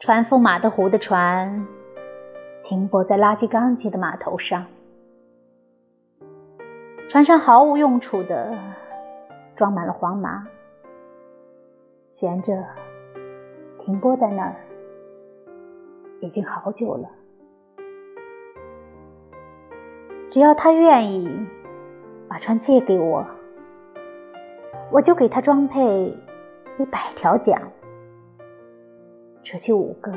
船夫马德湖的船停泊在垃圾缸级的码头上，船上毫无用处的装满了黄麻，闲着停泊在那儿已经好久了。只要他愿意把船借给我，我就给他装配一百条桨。扯起五个、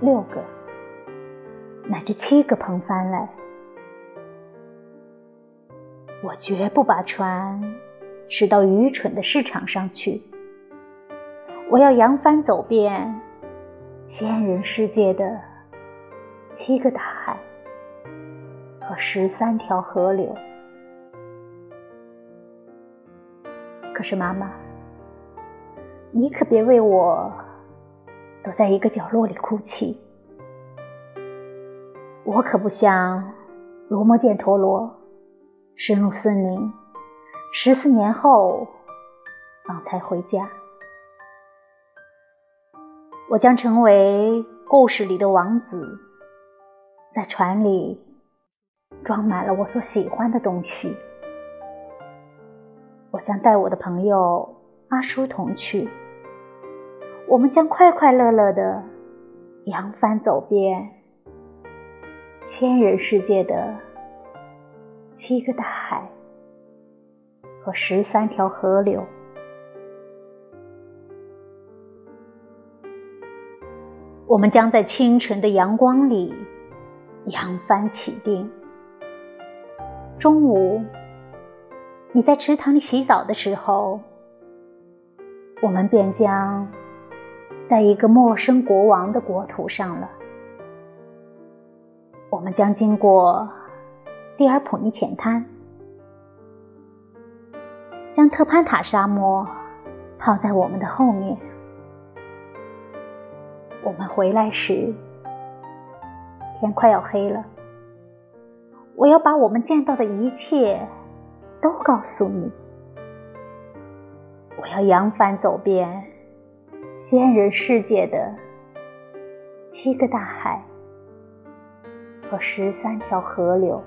六个，乃至七个篷帆来，我绝不把船驶到愚蠢的市场上去。我要扬帆走遍仙人世界的七个大海和十三条河流。可是，妈妈，你可别为我。躲在一个角落里哭泣，我可不像罗摩犍陀罗深入森林，十四年后方才回家。我将成为故事里的王子，在船里装满了我所喜欢的东西。我将带我的朋友阿叔同去。我们将快快乐乐的扬帆走遍千人世界的七个大海和十三条河流。我们将在清晨的阳光里扬帆起定。中午，你在池塘里洗澡的时候，我们便将。在一个陌生国王的国土上了，我们将经过蒂尔普尼浅滩，将特潘塔沙漠抛在我们的后面。我们回来时，天快要黑了。我要把我们见到的一切都告诉你。我要扬帆走遍。仙人世界的七个大海和十三条河流。